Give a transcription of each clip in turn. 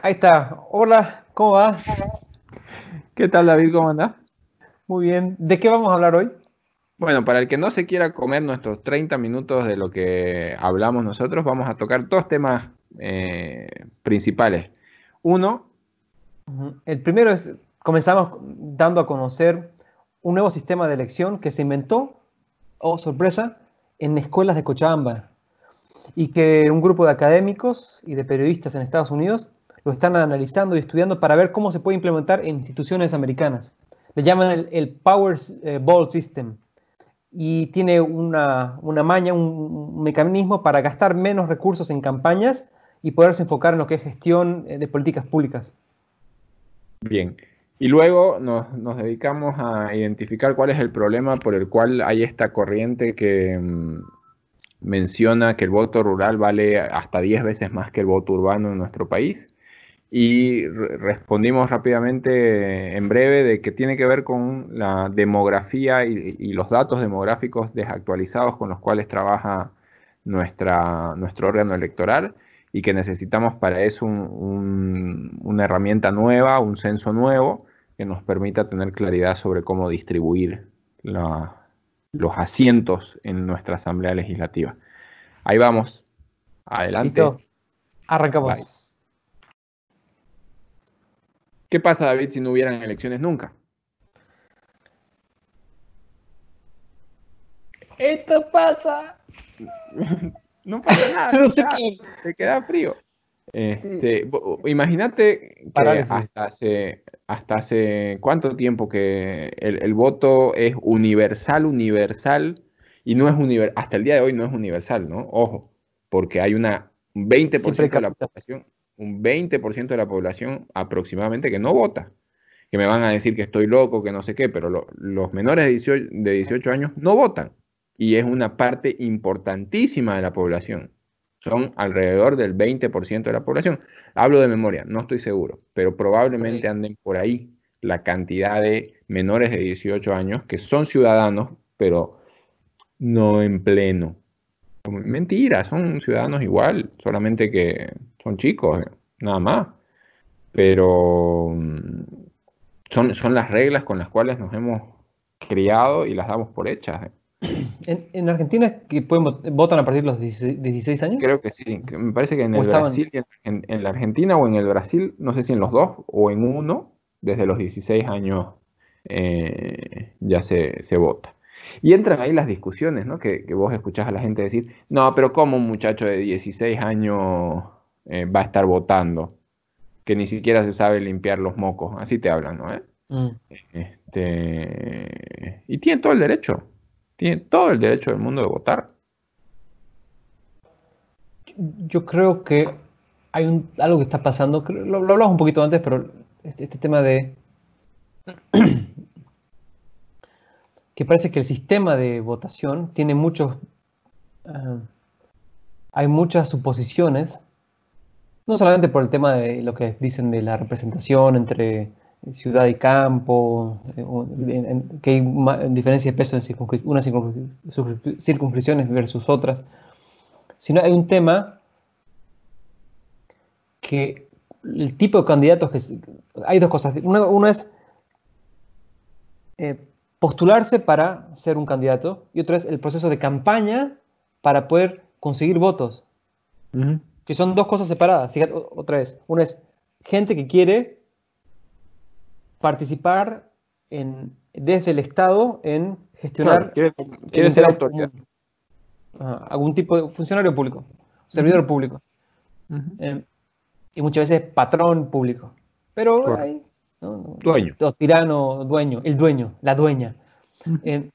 Ahí está. Hola, ¿cómo va? ¿Qué tal, David? ¿Cómo andás? Muy bien. ¿De qué vamos a hablar hoy? Bueno, para el que no se quiera comer nuestros 30 minutos de lo que hablamos nosotros, vamos a tocar dos temas eh, principales. Uno. El primero es, comenzamos dando a conocer un nuevo sistema de elección que se inventó, oh sorpresa, en escuelas de Cochabamba y que un grupo de académicos y de periodistas en Estados Unidos lo están analizando y estudiando para ver cómo se puede implementar en instituciones americanas. Le llaman el, Power eh, Ball System y tiene una, una maña, un, mecanismo para gastar menos recursos en campañas y poderse enfocar en lo que es gestión eh, de políticas públicas. Bien. Y luego nos, nos, dedicamos a identificar cuál es el problema por el cual hay esta corriente que mm, menciona que el voto rural vale hasta 10 veces más que el voto urbano en nuestro país y respondimos rápidamente en breve de que tiene que ver con la demografía y, los datos demográficos desactualizados con los cuales trabaja nuestra, nuestro órgano electoral y que necesitamos para eso una herramienta nueva, un censo nuevo que nos permita tener claridad sobre cómo distribuir los asientos en nuestra Asamblea Legislativa. Ahí vamos. Adelante. Listo. Arrancamos. ¿Qué pasa, David, si no hubieran elecciones nunca? Esto pasa. no pasa nada. no sé qué. Te queda frío. Este, Imagínate que hasta hace, hasta hace cuánto tiempo que el, voto es universal, universal, y no es universal, hasta el día de hoy no es universal, ¿no? Ojo, porque hay una, un 20% de la población un 20% de la población aproximadamente que no vota. Que me van a decir que estoy loco, que no sé qué, pero los menores de 18, años no votan. Y es una parte importantísima de la población. Son alrededor del 20% de la población. Hablo de memoria, no estoy seguro, pero probablemente anden por ahí la cantidad de menores de 18 años que son ciudadanos, pero no en pleno. Mentira, son ciudadanos igual, solamente que son chicos, nada más. Pero mm, son, son las reglas con las cuales nos hemos criado y las damos por hechas. ¿En, Argentina que pueden votan a partir de los 16, años? Creo que sí. Me parece que en el Brasil, en, en, la Argentina o en el Brasil, no sé si en los dos o en uno, desde los 16 años eh, ya se, se, vota. Y entran ahí las discusiones, ¿no? Que, que, vos escuchás a la gente decir, no, pero ¿cómo un muchacho de 16 años eh, va a estar votando, que ni siquiera se sabe limpiar los mocos, así te hablan, ¿no? Mm. Este, y tiene todo el derecho, tiene todo el derecho del mundo de votar. Yo creo que hay algo que está pasando, lo, lo hablamos un poquito antes, pero este, este tema de que parece que el sistema de votación tiene muchos, ah, hay muchas suposiciones no solamente por el tema de lo que dicen de la representación entre ciudad y campo, eh, que hay diferencia de peso en unas circunscripciones versus otras, sino hay un tema que el tipo de candidatos que... Hay dos cosas. Uno, es eh, postularse para ser un candidato y otro es el proceso de campaña para poder conseguir votos que son dos cosas separadas. Fíjate, otra vez. Una es gente que quiere participar en, desde el Estado en gestionar. quiere, ser autoridad. algún tipo de funcionario público, servidor público. Eh, y muchas veces patrón público. Pero hay. dueño. tirano, dueño, el dueño, la dueña. Eh,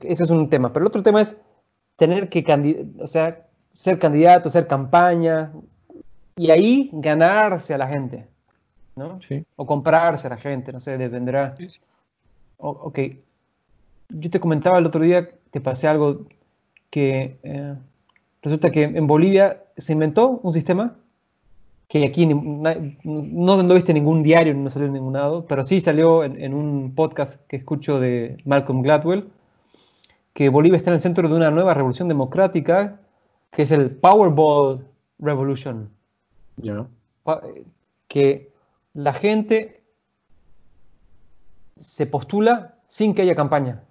ese es un tema. Pero el otro tema es tener que, o sea, ser candidato, hacer campaña y ahí ganarse a la gente, ¿no? O comprarse a la gente, no sé, dependerá. ok. Yo te comentaba el otro día, te pasé algo que eh, resulta que en Bolivia se inventó un sistema que aquí no, no, viste ningún diario, no salió en ningún lado, pero sí salió en, en un podcast que escucho de Malcolm Gladwell, que Bolivia está en el centro de una nueva revolución democrática que es el Powerball Revolution. que la gente se postula sin que haya campaña.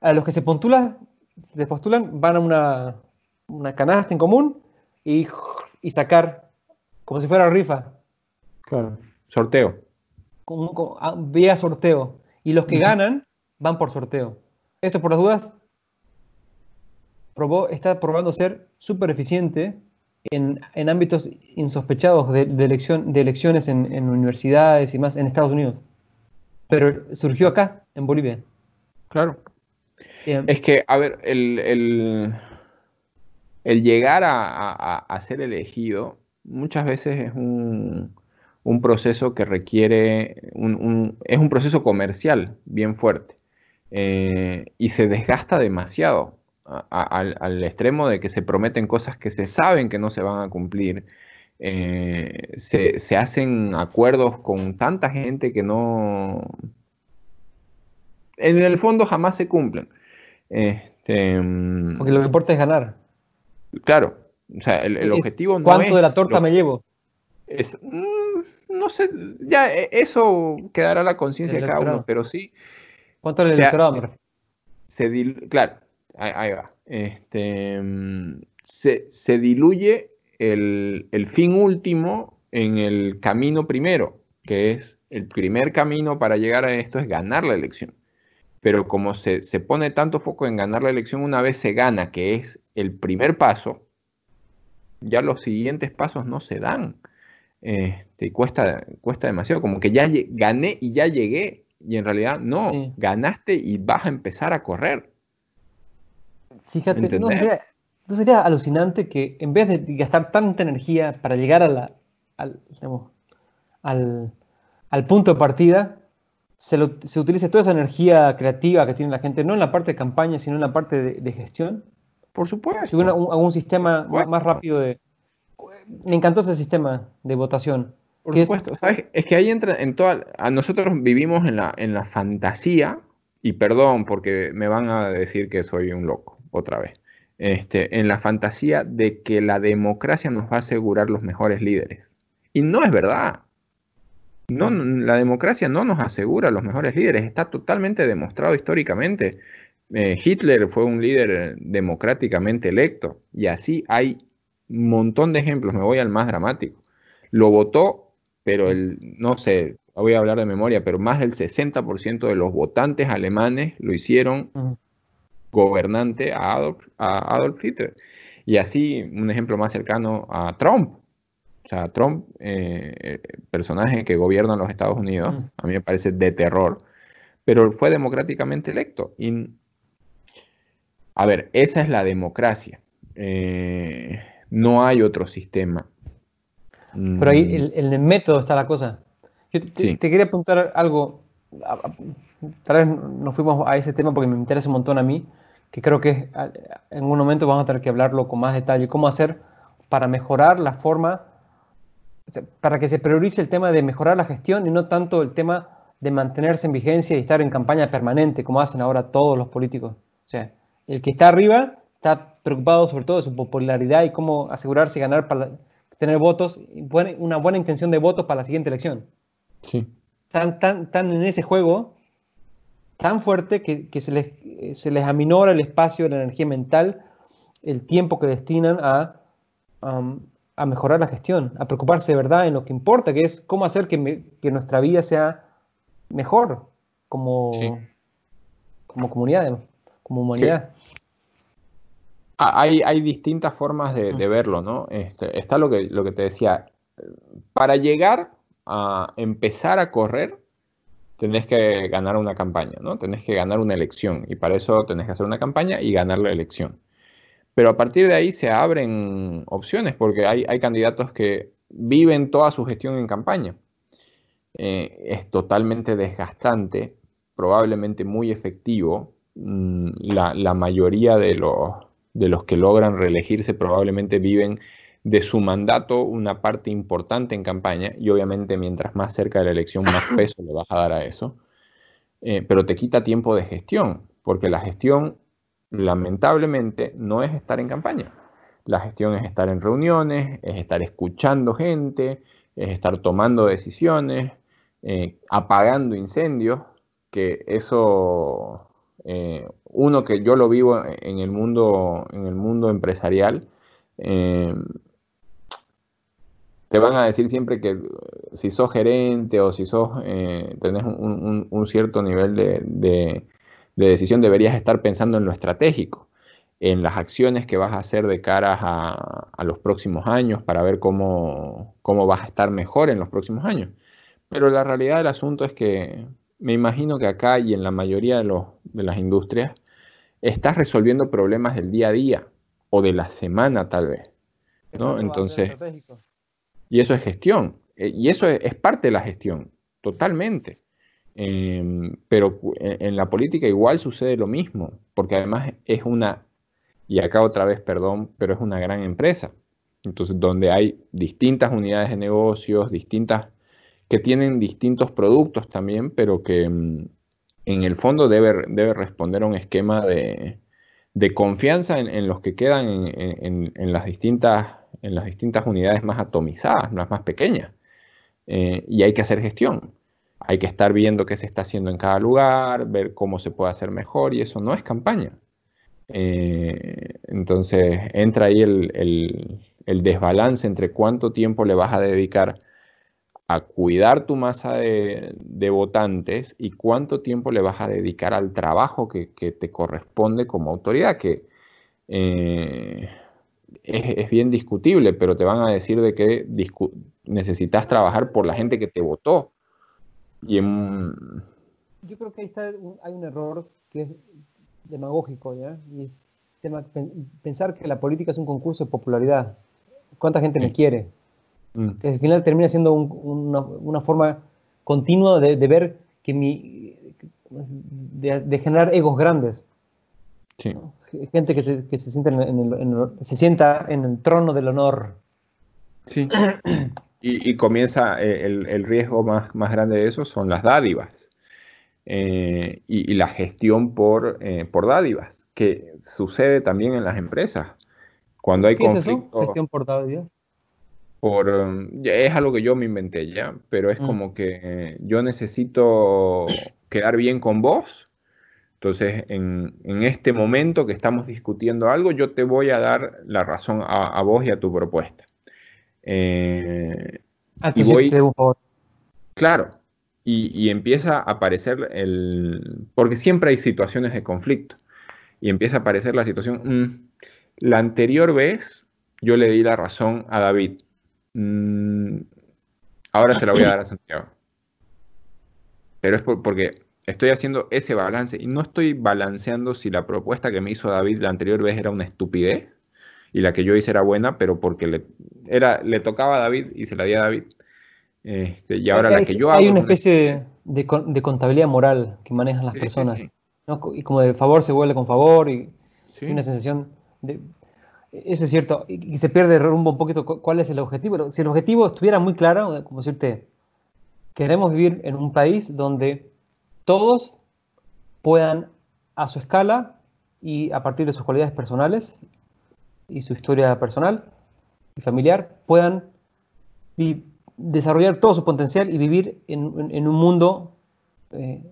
A los que se postulan, se postulan van a una, una canasta en común y, y, sacar, como si fuera rifa. Claro, sorteo. Ah, vía sorteo. Y los que ganan van por sorteo. Esto por las dudas probó, está probando ser súper eficiente en, en, ámbitos insospechados de, de, elección, de elecciones en, en, universidades y más en Estados Unidos. Pero surgió acá, en Bolivia. Claro. Eh, es que, a ver, el, el, el llegar a, a, a, ser elegido muchas veces es un, un proceso que requiere, un, un, es un proceso comercial bien fuerte eh, y se desgasta demasiado al, extremo de que se prometen cosas que se saben que no se van a cumplir. Eh, se, hacen acuerdos con tanta gente que no... En el fondo jamás se cumplen. Este, Porque lo que importa es ganar. Claro, o sea, el, objetivo no ¿Cuánto de la torta me llevo? Es, mm, no sé, ya e, eso quedará a la conciencia de cada uno, pero sí. ¿Cuánto le claro, Ahí, va. Este, se, diluye el, fin último en el camino primero, que es el primer camino para llegar a esto es ganar la elección. Pero como se, pone tanto foco en ganar la elección, una vez se gana, que es el primer paso, ya los siguientes pasos no se dan. Este, cuesta, cuesta demasiado, como que ya gané y ya llegué, y en realidad no, ganaste y vas a empezar a correr. Fíjate, ¿no sería, alucinante que en vez de gastar tanta energía para llegar a la, al, al, punto de partida, se, utilice toda esa energía creativa que tiene la gente, no en la parte de campaña, sino en la parte de, gestión? Por supuesto. Si hubiera algún sistema más rápido de... Me encantó ese sistema de votación. Por supuesto, es... ¿sabes? Es que ahí entra en toda... A nosotros vivimos en la, en la fantasía, y perdón porque me van a decir que soy un loco, otra vez, este, en la fantasía de que la democracia nos va a asegurar los mejores líderes. Y no es verdad. No, la democracia no nos asegura los mejores líderes, está totalmente demostrado históricamente. Eh, Hitler fue un líder democráticamente electo y así hay un montón de ejemplos, me voy al más dramático. Lo votó, pero el, no sé, voy a hablar de memoria, pero más del 60% de los votantes alemanes lo hicieron gobernante a Adolf, a Adolf Hitler. Y así, un ejemplo más cercano a Trump. O sea, Trump, eh, personaje que gobierna los Estados Unidos, mm. a mí me parece de terror, pero fue democráticamente electo. Y, a ver, esa es la democracia. Eh, no hay otro sistema. Pero ahí mm. en el, método está la cosa. Yo te, te, quería apuntar algo. Tal vez nos fuimos a ese tema porque me interesa un montón a mí que creo que en un momento vamos a tener que hablarlo con más detalle, cómo hacer para mejorar la forma, para que se priorice el tema de mejorar la gestión y no tanto el tema de mantenerse en vigencia y estar en campaña permanente, como hacen ahora todos los políticos. O sea, el que está arriba está preocupado sobre todo de su popularidad y cómo asegurarse ganar para tener votos, una buena intención de votos para la siguiente elección. Sí. Están tan, tan en ese juego tan fuerte que, se, les, se, les, aminora el espacio, la energía mental, el tiempo que destinan a, a mejorar la gestión, a preocuparse de verdad en lo que importa, que es cómo hacer que, que nuestra vida sea mejor como, como comunidad, como humanidad. Ah, hay, hay, distintas formas de, de verlo, ¿no? Este, está lo que, lo que te decía. Para llegar a empezar a correr, tenés que ganar una campaña, ¿no? Tenés que ganar una elección y para eso tenés que hacer una campaña y ganar la elección. Pero a partir de ahí se abren opciones porque hay, candidatos que viven toda su gestión en campaña. Eh, es totalmente desgastante, probablemente muy efectivo. Mm, la, la mayoría de los, de los que logran reelegirse probablemente viven de su mandato una parte importante en campaña y obviamente mientras más cerca de la elección más peso le vas a dar a eso, eh, pero te quita tiempo de gestión, porque la gestión lamentablemente no es estar en campaña. La gestión es estar en reuniones, es estar escuchando gente, es estar tomando decisiones, eh, apagando incendios, que eso, eh, uno que yo lo vivo en el mundo, en el mundo empresarial, eh, te van a decir siempre que si sos gerente o si sos, tenés un, cierto nivel de, decisión, deberías estar pensando en lo estratégico en las acciones que vas a hacer de cara a, los próximos años para ver cómo, cómo, vas a estar mejor en los próximos años. Pero la realidad del asunto es que me imagino que acá y en la mayoría de, los, de las industrias estás resolviendo problemas del día a día o de la semana tal vez. ¿no? Entonces, y eso es gestión. Eh, y eso es, parte de la gestión, totalmente. Em, pero en la política igual sucede lo mismo, porque además es una, y acá otra vez, perdón, pero es una gran empresa. Entonces, donde hay distintas unidades de negocios, distintas que tienen distintos productos también, pero que mm, en el fondo debe, debe responder a un esquema de, confianza en, los que quedan en, las distintas, en las distintas unidades más atomizadas, las más pequeñas. Eh, y hay que hacer gestión. Hay que estar viendo qué se está haciendo en cada lugar, ver cómo se puede hacer mejor, y eso no es campaña. Eh, entonces entra ahí el, desbalance entre cuánto tiempo le vas a dedicar a cuidar tu masa de, votantes y cuánto tiempo le vas a dedicar al trabajo que, te corresponde como autoridad, que eh, es, bien discutible, pero te van a decir de que necesitas trabajar por la gente que te votó. Y Yo creo que ahí está hay un error que es demagógico, ¿ya? Y es pensar que la política es un concurso de popularidad. ¿Cuánta gente me quiere? Mm. Que al final termina siendo una, forma continua de, ver que mi. De, generar egos grandes. Gente que se, que se, sienta en el, se sienta en el trono del honor. Sí. Y, comienza eh, el, riesgo más, más, grande de eso son las dádivas. Eh, y, la gestión por, eh, por dádivas, que sucede también en las empresas. Cuando hay ¿Qué Es eso? ¿Gestión por dádivas? por, es algo que yo me inventé ya, pero es mm. como que yo necesito quedar bien con vos. Entonces, en, este momento que estamos discutiendo algo, yo te voy a dar la razón a, vos y a tu propuesta. Eh, y voy, claro, y, empieza a aparecer el, porque siempre hay situaciones de conflicto, y empieza a aparecer la situación, mm, la anterior vez yo le di la razón a David, Mm, ahora se la voy a dar a Santiago. Pero es porque estoy haciendo ese balance y no estoy balanceando si la propuesta que me hizo David la anterior vez era una estupidez y la que yo hice era buena, pero porque le, era, le tocaba a David y se la di a David. Este, y ahora la que yo hago. Hay una especie de, contabilidad moral que manejan las personas. Y como de favor se vuelve con favor y, y una sensación de eso es cierto, y, se pierde rumbo un poquito cuál es el objetivo. Si el objetivo estuviera muy claro, como decirte, queremos vivir en un país donde todos puedan a su escala y a partir de sus cualidades personales y su historia personal y familiar puedan desarrollar todo su potencial y vivir en, un mundo eh,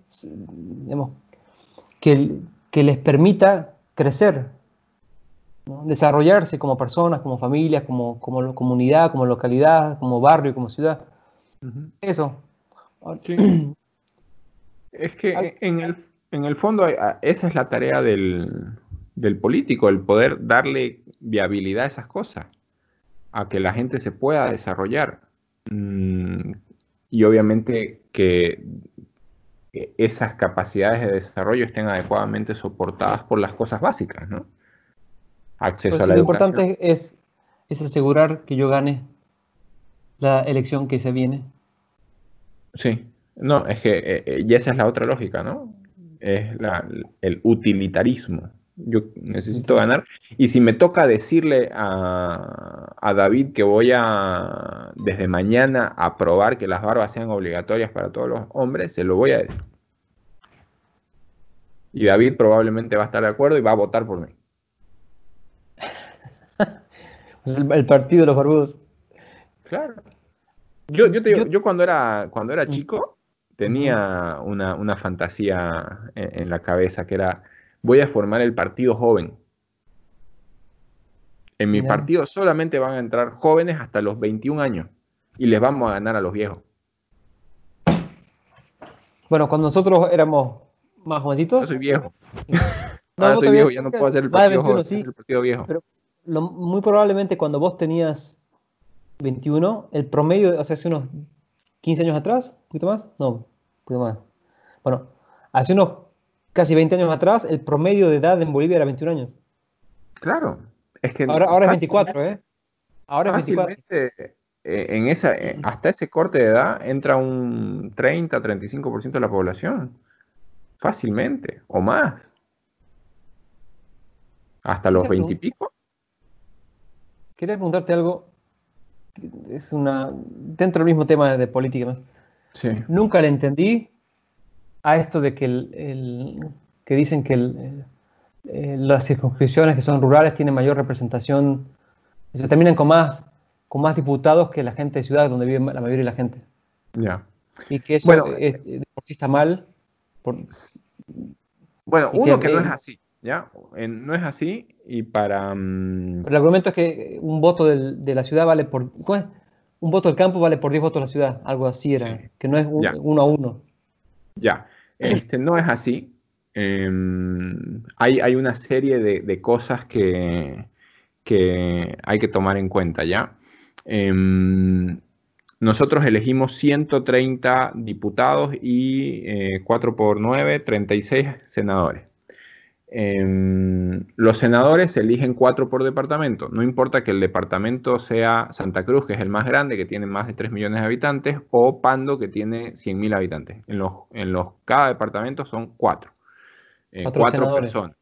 que, que les permita crecer desarrollarse como personas, como familias, como, como comunidad, como localidad, como barrio, como ciudad. Eso. Es que en el, en el fondo esa es la tarea del, político, el poder darle viabilidad a esas cosas, a que la gente se pueda desarrollar. Mm, y obviamente que esas capacidades de desarrollo estén adecuadamente soportadas por las cosas básicas, ¿no? acceso pues a la Lo importante es, es asegurar que yo gane la elección que se viene. Sí, no, es que eh, eh, y esa es la otra lógica, ¿no? Es el utilitarismo. Yo necesito ganar. Y si me toca decirle a, a, David que voy a, desde mañana, a probar que las barbas sean obligatorias para todos los hombres, se lo voy a decir. Y David probablemente va a estar de acuerdo y va a votar por mí. el, partido de los barbudos. Claro. Yo, yo, te digo, yo, cuando era, cuando era mm. chico tenía una, fantasía en, la cabeza que era, voy a formar el partido joven. En mi partido solamente van a entrar jóvenes hasta los 21 años y les vamos a ganar a los viejos. Bueno, cuando nosotros éramos más jovencitos. Yo soy viejo. No, soy viejo, ya no puedo hacer el partido, joven, el partido viejo. Pero muy probablemente cuando vos tenías 21, el promedio, o sea, hace unos 15 años atrás, un poquito más, no, poquito más. Bueno, hace unos casi 20 años atrás, el promedio de edad en Bolivia era 21 años. Claro, es que ahora, ahora es 24, ¿eh? Ahora es 24. Eh, en esa, eh, hasta ese corte de edad entra un 30, 35% de la población. Fácilmente, o más. Hasta los 20 y pico. Quería preguntarte algo es una. dentro del mismo tema de política. Nunca le entendí a esto de que, el, que dicen que eh, las circunscripciones que son rurales tienen mayor representación, se terminan con más, con más diputados que la gente de ciudad donde vive la mayoría de la gente. Ya. Y que eso es, está mal. bueno, uno que, no es así. ¿ya? no es así y para... Mm, el argumento es que un voto de la ciudad vale por... Un voto del campo vale por 10 votos de la ciudad, algo así era, que no es uno a uno. Ya, este, no es así. Em, hay, hay, una serie de, cosas que, que, hay que tomar en cuenta, ¿ya? Em, nosotros elegimos 130 diputados y 4 eh, por 9, 36 senadores. Em, los senadores se eligen cuatro por departamento. No importa que el departamento sea Santa Cruz, que es el más grande, que tiene más de 3 millones de habitantes, o Pando, que tiene 100.000 habitantes. En los, en los, cada departamento son cuatro. Eh, cuatro personas.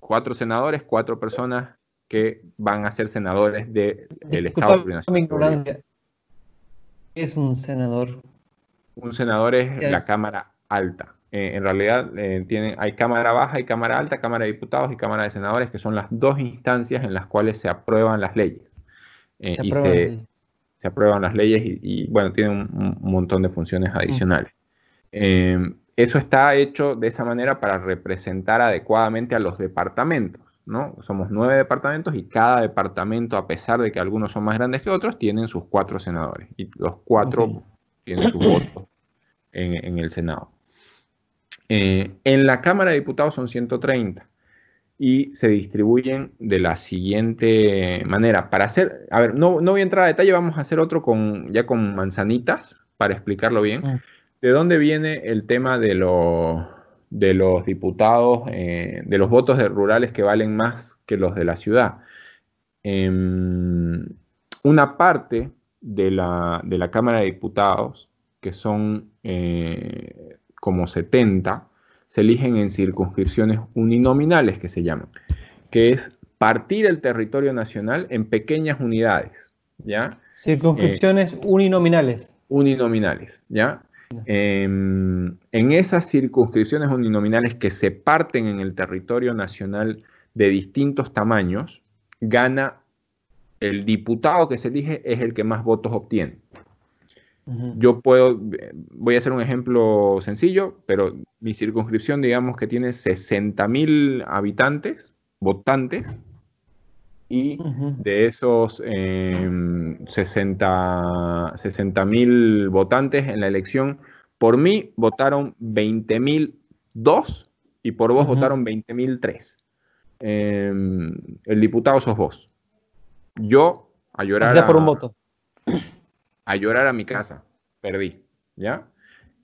Cuatro senadores, cuatro personas que van a ser senadores de, del Estado plurinacional. ¿Qué es un senador? Un senador es la Cámara Alta. Eh, en realidad eh, hay Cámara Baja y Cámara Alta, Cámara de Diputados y Cámara de Senadores, que son las dos instancias en las cuales se aprueban las leyes. Eh, se y se, aprueban las leyes y, bueno, tienen un, montón de funciones adicionales. eso está hecho de esa manera para representar adecuadamente a los departamentos. ¿no? Somos nueve departamentos y cada departamento, a pesar de que algunos son más grandes que otros, tienen sus cuatro senadores y los cuatro tienen su voto en el Senado. Eh, en la Cámara de Diputados son 130 y se distribuyen de la siguiente manera. Para hacer, a ver, no, voy a entrar a detalle, vamos a hacer otro con, ya con manzanitas para explicarlo bien. Mm. ¿De dónde viene el tema de, de los diputados, eh, de los votos de rurales que valen más que los de la ciudad? Em, una parte de la, de la, Cámara de Diputados, que son eh, como 70 se eligen en circunscripciones uninominales que se llaman, que es partir el territorio nacional en pequeñas unidades, ¿ya? Circunscripciones uninominales. Uninominales, ¿ya? Em, en esas circunscripciones uninominales que se parten en el territorio nacional de distintos tamaños, gana el diputado que se elige es el que más votos obtiene. Yo puedo, voy a hacer un ejemplo sencillo, pero mi circunscripción, digamos que tiene 60.000 habitantes, votantes, y de esos 60 mil votantes en la elección, por mí votaron 20.002 y por vos votaron 20.003. Eh, em, el diputado sos vos. Yo, a llorar. Ya por un voto a llorar a mi casa, perdí, ¿ya?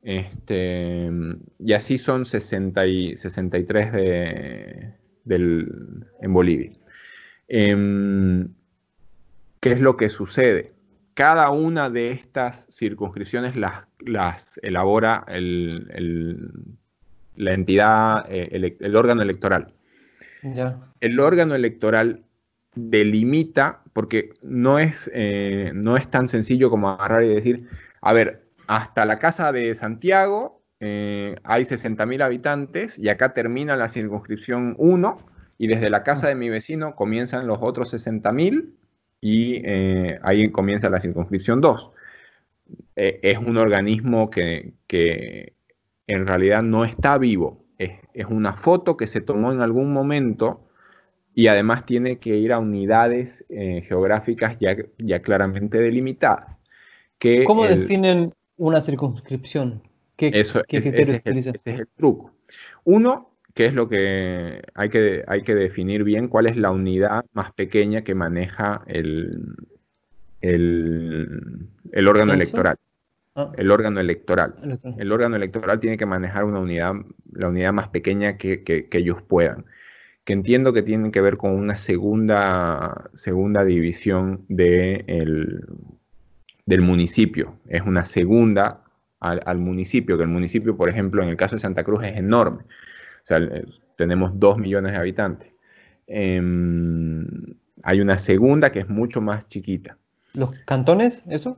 Este, y así son 60 y 63 de, en Bolivia. Em, ¿Qué es lo que sucede? Cada una de estas circunscripciones las, las elabora el, la entidad, eh, el, órgano electoral. El órgano electoral delimita, porque no es, eh, no es tan sencillo como agarrar y decir, a ver, hasta la casa de Santiago eh, hay 60.000 habitantes y acá termina la circunscripción 1 y desde la casa de mi vecino comienzan los otros 60.000 y eh, ahí comienza la circunscripción 2. eh, es un organismo que, en realidad no está vivo, es, una foto que se tomó en algún momento y además tiene que ir a unidades eh, geográficas ya, ya, claramente delimitadas. Que ¿Cómo definen una circunscripción? ¿Qué, eso, criterios ese, ese es el truco. Uno, que es lo que hay, que hay que definir bien, cuál es la unidad más pequeña que maneja el, el, órgano electoral. Ah. El órgano electoral. El órgano electoral tiene que manejar una unidad, la unidad más pequeña que, ellos puedan. Que entiendo que tienen que ver con una segunda, segunda división de del municipio. Es una segunda al, municipio, que el municipio, por ejemplo, en el caso de Santa Cruz es enorme. O sea, tenemos dos millones de habitantes. Em, hay una segunda que es mucho más chiquita. ¿Los cantones, eso?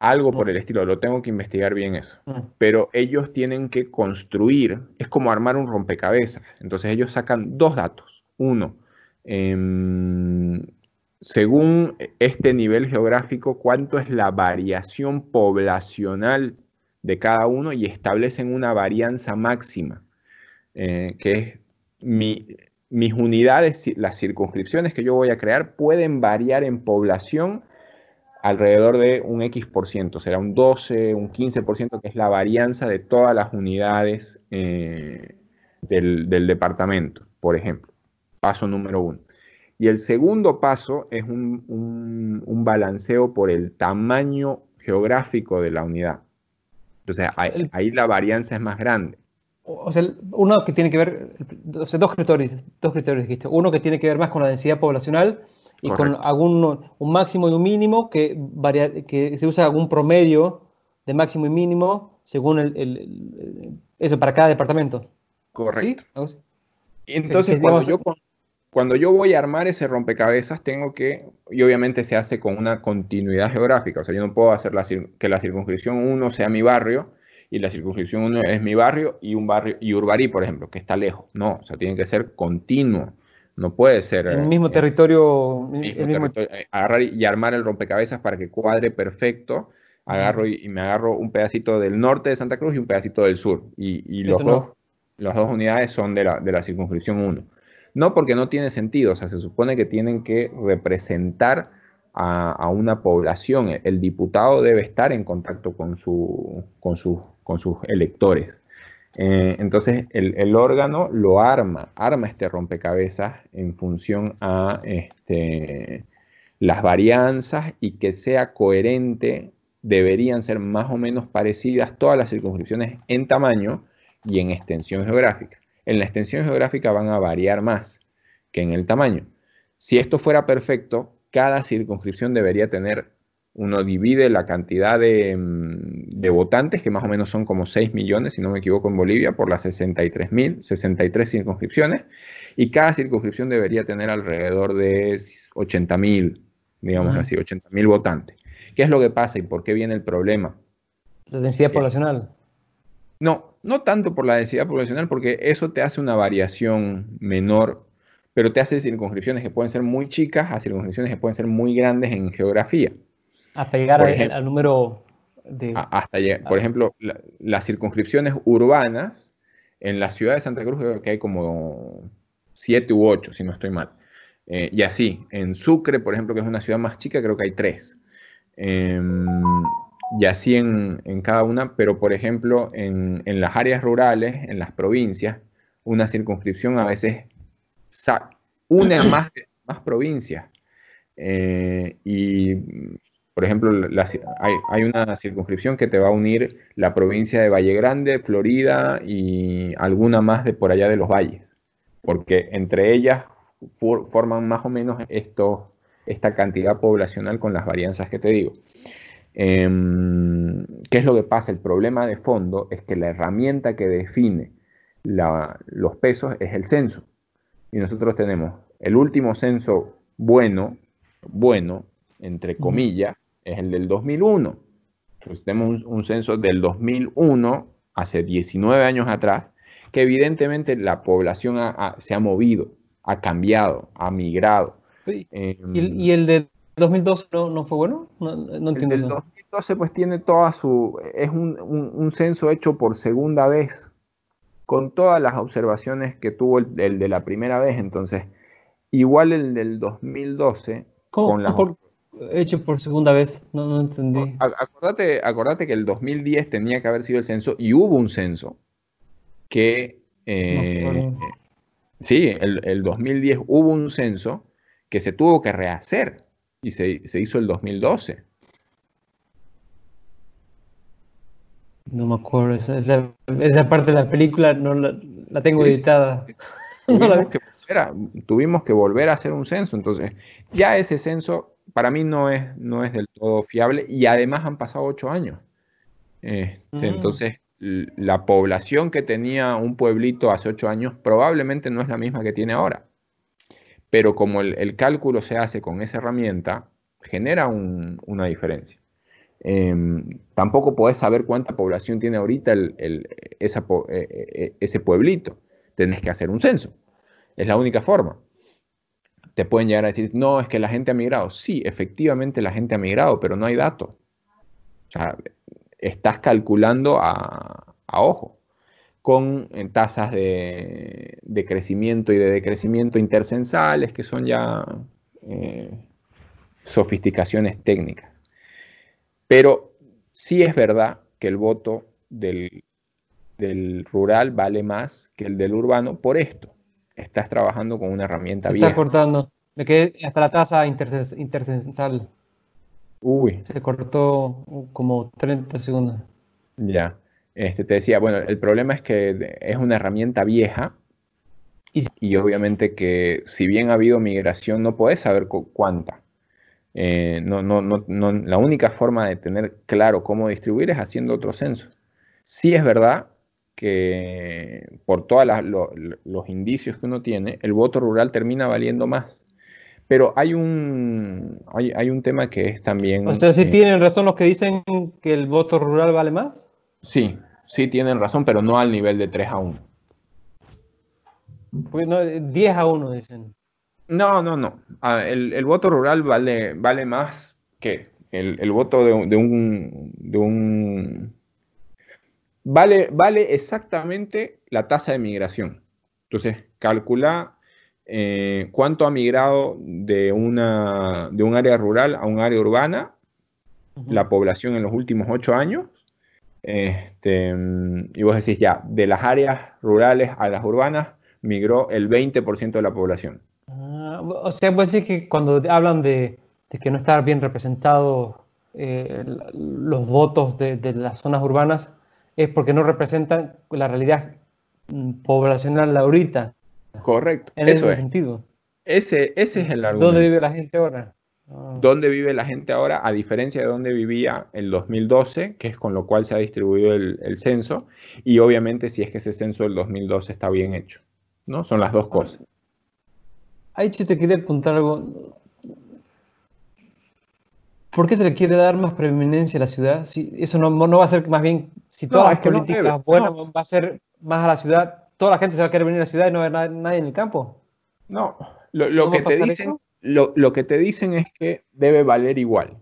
Algo por el estilo, lo tengo que investigar bien eso. Mm. Pero ellos tienen que construir, es como armar un rompecabezas. Entonces ellos sacan dos datos. Uno, em, según este nivel geográfico, cuánto es la variación poblacional de cada uno y establecen una varianza máxima, eh, que es mis unidades, las circunscripciones que yo voy a crear pueden variar en población alrededor de un X por ciento, será un 12, un 15 por ciento, que es la varianza de todas las unidades eh, del, departamento, por ejemplo. Paso número uno. Y el segundo paso es un, balanceo por el tamaño geográfico de la unidad. Entonces ahí, la varianza es más grande. O sea, uno que tiene que ver, o sea, dos criterios, dos criterios dijiste. Uno que tiene que ver más con la densidad poblacional y con algún un máximo y un mínimo que, varia, que se usa algún promedio de máximo y mínimo según el, eso para cada departamento. Correcto. Entonces, cuando, yo, cuando yo voy a armar ese rompecabezas, tengo que, y obviamente se hace con una continuidad geográfica, o sea, yo no puedo hacer la, que la circunscripción 1 sea mi barrio y la circunscripción 1 es mi barrio y un barrio, y Urbarí, por ejemplo, que está lejos. No, o sea, tiene que ser continuo. No puede ser. El mismo eh, territorio. Eh, agarrar y armar el rompecabezas para que cuadre perfecto. Agarro y, me agarro un pedacito del norte de Santa Cruz y un pedacito del sur. Y, los dos, las dos unidades son de la, de la circunscripción 1. No porque no tiene sentido, o sea, se supone que tienen que representar a, una población. El diputado debe estar en contacto con, su, con, con sus electores. Eh, entonces el, órgano lo arma, arma este rompecabezas en función a este, las varianzas y que sea coherente, deberían ser más o menos parecidas todas las circunscripciones en tamaño y en extensión geográfica. En la extensión geográfica van a variar más que en el tamaño. Si esto fuera perfecto, cada circunscripción debería tener uno divide la cantidad mm, de, votantes, que más o menos son como 6 millones, si no me equivoco, en Bolivia, por las 63 mil, 63 circunscripciones, y cada circunscripción debería tener alrededor de 80 mil, digamos así, 80 mil votantes. ¿Qué es lo que pasa y por qué viene el problema? La densidad poblacional. No, no tanto por la densidad poblacional, porque eso te hace una variación menor, pero te hace circunscripciones que pueden ser muy chicas a circunscripciones que pueden ser muy grandes en geografía. A pegar al, número de... Hasta por ejemplo, las circunscripciones urbanas, en la ciudad de Santa Cruz creo que hay como siete u ocho, si no estoy mal. Eh, y así, en Sucre, por ejemplo, que es una ciudad más chica, creo que hay tres. Em, y así en, cada una, pero por ejemplo, en, las áreas rurales, en las provincias, una circunscripción a veces une a más, más provincias. Eh, y por ejemplo, hay, una circunscripción que te va a unir la provincia de Valle Grande, Florida y alguna más de por allá de los valles, porque entre ellas forman más o menos esta cantidad poblacional con las varianzas que te digo. Em, ¿Qué es lo que pasa? El problema de fondo es que la herramienta que define los pesos es el censo. Y nosotros tenemos el último censo bueno, bueno, entre comillas, es el del 2001. Entonces tenemos un, censo del 2001, hace 19 años atrás, que evidentemente la población se ha movido, ha cambiado, ha migrado. Em, ¿Y, el, de 2002 no, fue bueno? No, entiendo. El del 2012 pues tiene toda su, es un, censo hecho por segunda vez, con todas las observaciones que tuvo el, de la primera vez, entonces, igual el del 2012, con hecho por segunda vez, no, no entendí. Acordate, acordate que el 2010 tenía que haber sido el censo y hubo un censo que... Eh, sí, el, el 2010 hubo un censo que se tuvo que rehacer y se, hizo el 2012. No me acuerdo, esa, parte de la película no la, tengo editada. Tuvimos, que volver a, hacer un censo, entonces ya ese censo para mí no es, no es del todo fiable y además han pasado ocho años. Este, mm. Entonces, la población que tenía un pueblito hace ocho años probablemente no es la misma que tiene ahora pero como el, cálculo se hace con esa herramienta, genera una diferencia. Em, tampoco podés saber cuánta población tiene ahorita el, eh, eh, ese pueblito. Tenés que hacer un censo. Es la única forma. Te pueden llegar a decir, no, es que la gente ha migrado. Sí, efectivamente la gente ha migrado, pero no hay datos. O sea, estás calculando a ojo con tasas de, crecimiento y de decrecimiento intercensales, que son ya eh, sofisticaciones técnicas. Pero sí es verdad que el voto del, rural vale más que el del urbano por esto. Estás trabajando con una herramienta vieja. Está cortando. Me quedé hasta la tasa intercensal. Uy. Se cortó como 30 segundos. Ya. Este, te decía, bueno, el problema es que es una herramienta vieja y, obviamente que si bien ha habido migración, no puedes saber cuánta. Eh, no, no, no, la única forma de tener claro cómo distribuir es haciendo otro censo. Sí es verdad que por todos los indicios que uno tiene, el voto rural termina valiendo más. Pero hay un, hay, un tema que es también... O sea, si eh, tienen razón los que dicen que el voto rural vale más. Sí, sí tienen razón, pero no al nivel de 3 a 1. Pues no, 10 a 1 dicen. No, no, no. Ah, el, voto rural vale, vale más que el, voto de, un, de un... Vale, vale exactamente la tasa de migración. Entonces, calcula eh, cuánto ha migrado de, una, de un área rural a un área urbana la población en los últimos ocho años este, y vos decís ya, de las áreas rurales a las urbanas migró el 20% de la población. Ah, o sea, vos decís que cuando hablan de, que no está bien representado eh, los votos de, las zonas urbanas, es porque no representan la realidad mm, poblacional ahorita. Correcto. En ese sentido. Ese, ese es el argumento. ¿Dónde vive la gente ahora? Ah. ¿Dónde vive la gente ahora? A diferencia de donde vivía el 2012, que es con lo cual se ha distribuido el, censo, y obviamente si es que ese censo del 2012 está bien hecho, ¿no? Son las dos ah. cosas. Ahí yo te quería apuntar algo. ¿Por qué se le quiere dar más preeminencia a la ciudad? Si eso no, no, va a ser más bien, si todas las políticas buenas va a ser más a la ciudad, toda la gente se va a querer venir a la ciudad y no va a haber nadie en el campo. No, lo, que te dicen lo, que te dicen es que debe valer igual,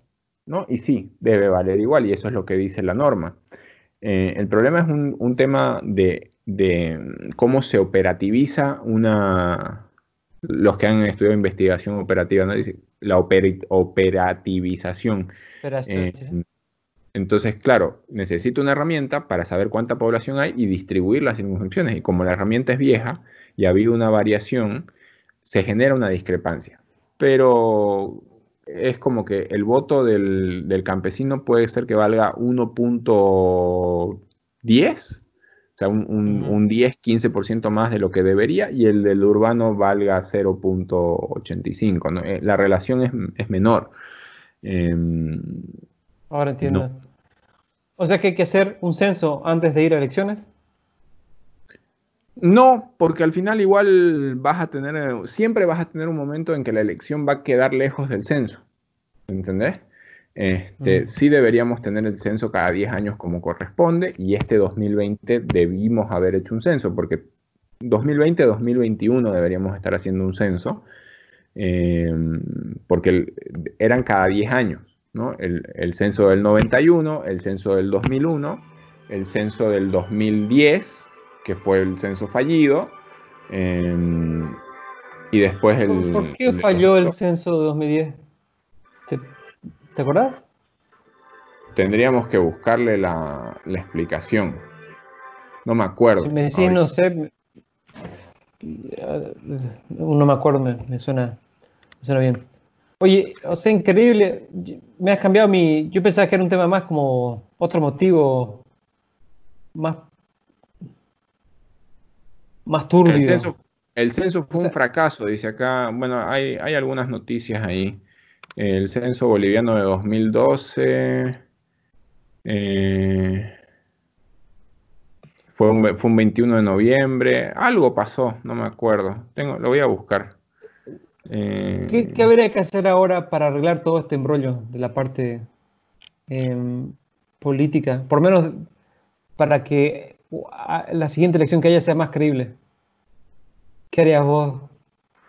¿no? Y sí, debe valer igual, y eso es lo que dice la norma. Eh, el problema es un, tema de, cómo se operativiza una... Los que han estudiado investigación operativa, ¿no? Dice, la operativización. Eh, entonces, claro, necesito una herramienta para saber cuánta población hay y distribuir las circunstancias. Y como la herramienta es vieja y ha habido una variación, se genera una discrepancia pero es como que el voto del, campesino puede ser que valga 1.10, o sea, un, 10, 15% más de lo que debería, y el del urbano valga 0.85. Eh, la relación es, menor. Em, Ahora entiendo. O sea que hay que hacer un censo antes de ir a elecciones. No, porque al final igual vas a tener, siempre vas a tener un momento en que la elección va a quedar lejos del censo. ¿Entendés? Este, mm. Sí deberíamos tener el censo cada 10 años como corresponde y este 2020 debimos haber hecho un censo porque 2020-2021 deberíamos estar haciendo un censo em, porque eran cada 10 años. ¿no? El, censo del 91, el censo del 2001, el censo del 2010, que fue el censo fallido, em, y después el... ¿Por, qué falló el censo de 2010? ¿Te, ¿te acordás? Tendríamos que buscarle la, explicación. No me acuerdo. Si me decís, no sé, no me acuerdo, me, suena, me suena bien. Oye, o sea, increíble. Me has cambiado mi. Yo pensaba que era un tema más como otro motivo más. más turbio. El censo, fue un fracaso, dice acá. Bueno, hay, hay algunas noticias ahí. El censo boliviano de 2012. Eh, fue, un, fue un 21 de noviembre. Algo pasó, no me acuerdo. Tengo, lo voy a buscar. ¿Qué, ¿Qué, habría que hacer ahora para arreglar todo este embrollo de la parte em, política? Por menos para que la siguiente elección que haya sea más creíble. ¿Qué harías vos?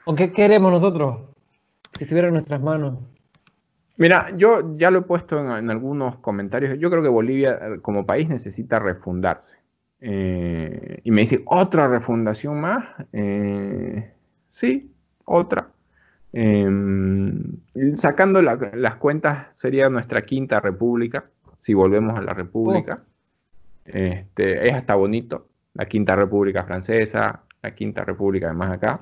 ¿O qué queremos nosotros? Si estuviera en nuestras manos. Mira, yo ya lo he puesto en, algunos comentarios. Yo creo que Bolivia eh, como país necesita refundarse. Eh, y me dice, ¿otra refundación más? Eh, sí, otra. Em, sacando las cuentas, sería nuestra quinta república, si volvemos a la república. Este, es hasta bonito, la quinta república francesa, la quinta república además acá.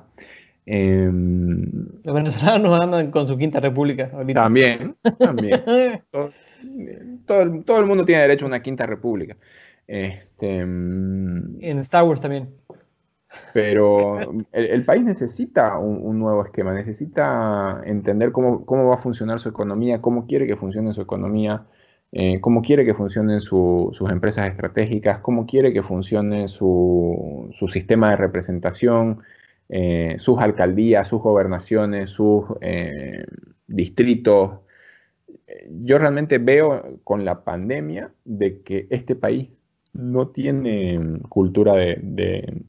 Em, Los venezolanos andan con su quinta república También, también. todo, el, mundo tiene derecho a una quinta república. Este, em, en Star Wars también. Pero el, país necesita un, nuevo esquema, necesita entender cómo, va a funcionar su economía, cómo quiere que funcione su economía, eh, cómo quiere que funcionen sus empresas estratégicas, cómo quiere que funcione su, sistema de representación, eh, sus alcaldías, sus gobernaciones, sus eh, distritos. Yo realmente veo con la pandemia de que este país no tiene cultura de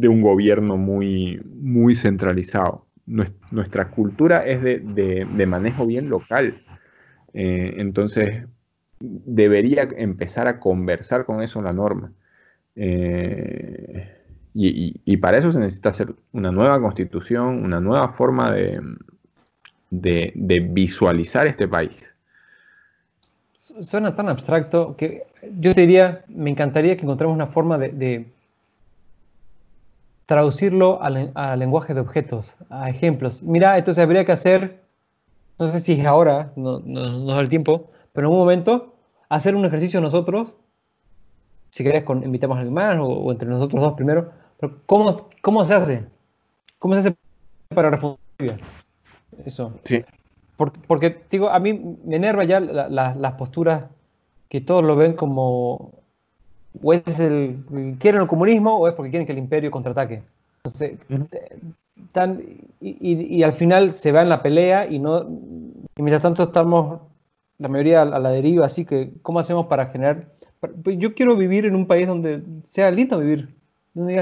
de un gobierno muy, muy centralizado. Nuestra cultura es de, manejo bien local. Eh, entonces, debería empezar a conversar con eso la norma. Y, para eso se necesita hacer una nueva constitución, una nueva forma de, de visualizar este país. Suena tan abstracto que yo te diría, me encantaría que encontremos una forma de traducirlo a, lenguaje de objetos, a ejemplos. Mira, entonces habría que hacer, no sé si es ahora, no, no, da el tiempo, pero en un momento, hacer un ejercicio nosotros, si querés, con, invitamos a alguien más o, entre nosotros dos primero, pero ¿cómo, cómo se hace? ¿Cómo se hace para refundar? Eso. Sí. Porque, porque, digo, a mí me enerva ya las posturas que todos lo ven como o es el quieren el comunismo o es porque quieren que el imperio contraataque. Entonces, y, al final se va en la pelea y no y mientras tanto estamos la mayoría a la deriva, así que ¿cómo hacemos para generar? Yo quiero vivir en un país donde sea lindo vivir,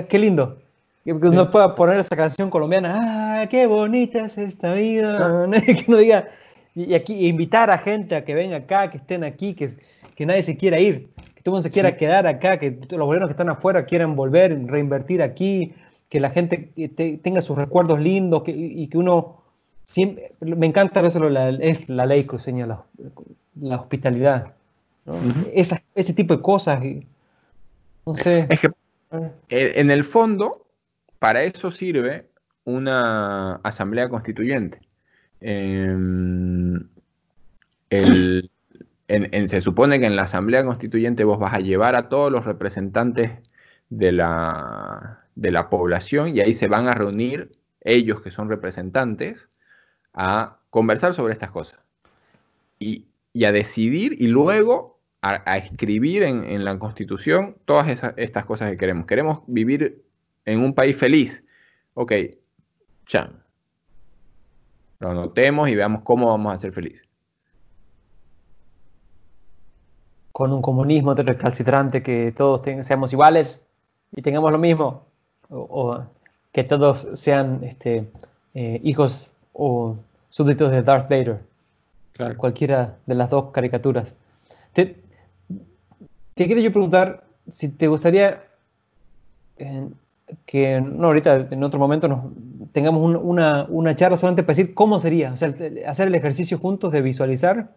qué lindo, que uno pueda poner esa canción colombiana, ah, qué bonita es esta vida, que no diga. Y aquí invitar a gente a que venga acá, que estén aquí, que, que nadie se quiera ir todo el mundo se quiera quedar acá, que los gobiernos que están afuera quieran volver, reinvertir aquí, que la gente tenga sus recuerdos lindos y que uno siempre, me encanta eso la, es la ley que enseña la, hospitalidad, ese tipo de cosas. no sé. Es que eh, en el fondo, para eso sirve una asamblea constituyente. Em, el, se supone que en la Asamblea Constituyente vos vas a llevar a todos los representantes de la, de la población y ahí se van a reunir ellos que son representantes a conversar sobre estas cosas y, a decidir y luego a, escribir en, la Constitución todas estas cosas que queremos. Queremos vivir en un país feliz. Ok, ya. Lo anotemos y veamos cómo vamos a ser felices. con un comunismo recalcitrante, que todos seamos iguales y tengamos lo mismo, o, que todos sean este, eh, hijos o súbditos de Darth Vader. cualquiera de las dos caricaturas. Te, te quería yo preguntar si te gustaría eh, que, no, ahorita en otro momento nos, tengamos una, charla solamente para decir cómo sería, o sea, hacer el ejercicio juntos de visualizar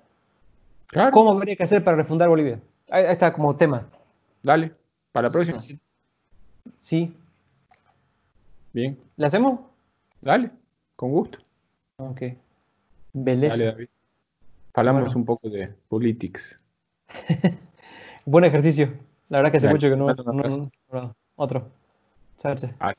cómo habría que hacer para refundar Bolivia. Ahí, está como tema. Dale, para la próxima. Sí. Bien. ¿Le hacemos? Dale, con gusto. Ok. Beleza. Dale, David. Hablamos un poco de politics. Buen ejercicio. La verdad que hace mucho que no, no, no, no otro. Chao. Ah.